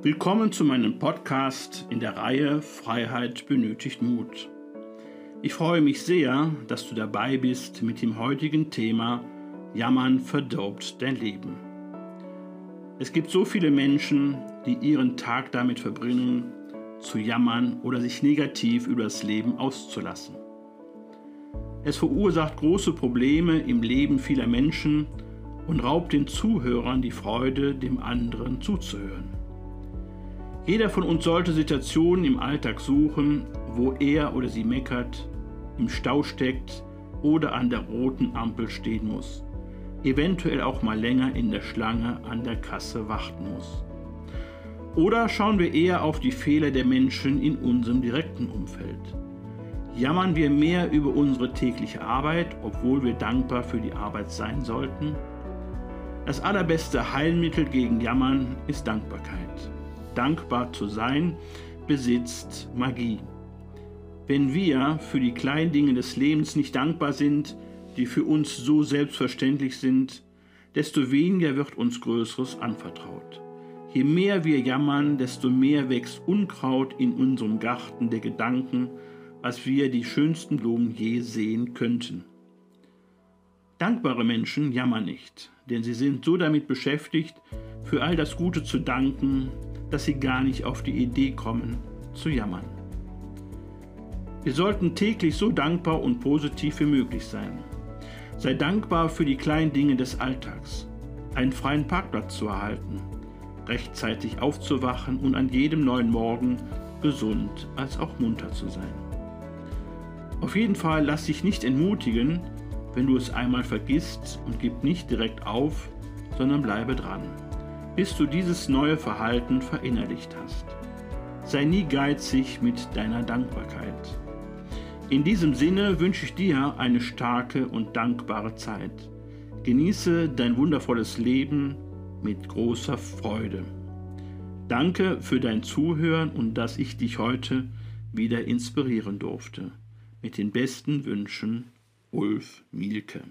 Willkommen zu meinem Podcast in der Reihe Freiheit benötigt Mut. Ich freue mich sehr, dass du dabei bist mit dem heutigen Thema Jammern verdirbt dein Leben. Es gibt so viele Menschen, die ihren Tag damit verbringen, zu jammern oder sich negativ über das Leben auszulassen. Es verursacht große Probleme im Leben vieler Menschen und raubt den Zuhörern die Freude, dem anderen zuzuhören. Jeder von uns sollte Situationen im Alltag suchen, wo er oder sie meckert, im Stau steckt oder an der roten Ampel stehen muss. Eventuell auch mal länger in der Schlange an der Kasse warten muss. Oder schauen wir eher auf die Fehler der Menschen in unserem direkten Umfeld. Jammern wir mehr über unsere tägliche Arbeit, obwohl wir dankbar für die Arbeit sein sollten? Das allerbeste Heilmittel gegen Jammern ist Dankbarkeit dankbar zu sein, besitzt Magie. Wenn wir für die kleinen Dinge des Lebens nicht dankbar sind, die für uns so selbstverständlich sind, desto weniger wird uns Größeres anvertraut. Je mehr wir jammern, desto mehr wächst Unkraut in unserem Garten der Gedanken, als wir die schönsten Blumen je sehen könnten. Dankbare Menschen jammern nicht, denn sie sind so damit beschäftigt, für all das Gute zu danken, dass sie gar nicht auf die Idee kommen, zu jammern. Wir sollten täglich so dankbar und positiv wie möglich sein. Sei dankbar für die kleinen Dinge des Alltags, einen freien Parkplatz zu erhalten, rechtzeitig aufzuwachen und an jedem neuen Morgen gesund als auch munter zu sein. Auf jeden Fall lass dich nicht entmutigen, wenn du es einmal vergisst und gib nicht direkt auf, sondern bleibe dran bis du dieses neue Verhalten verinnerlicht hast. Sei nie geizig mit deiner Dankbarkeit. In diesem Sinne wünsche ich dir eine starke und dankbare Zeit. Genieße dein wundervolles Leben mit großer Freude. Danke für dein Zuhören und dass ich dich heute wieder inspirieren durfte. Mit den besten Wünschen, Ulf Mielke.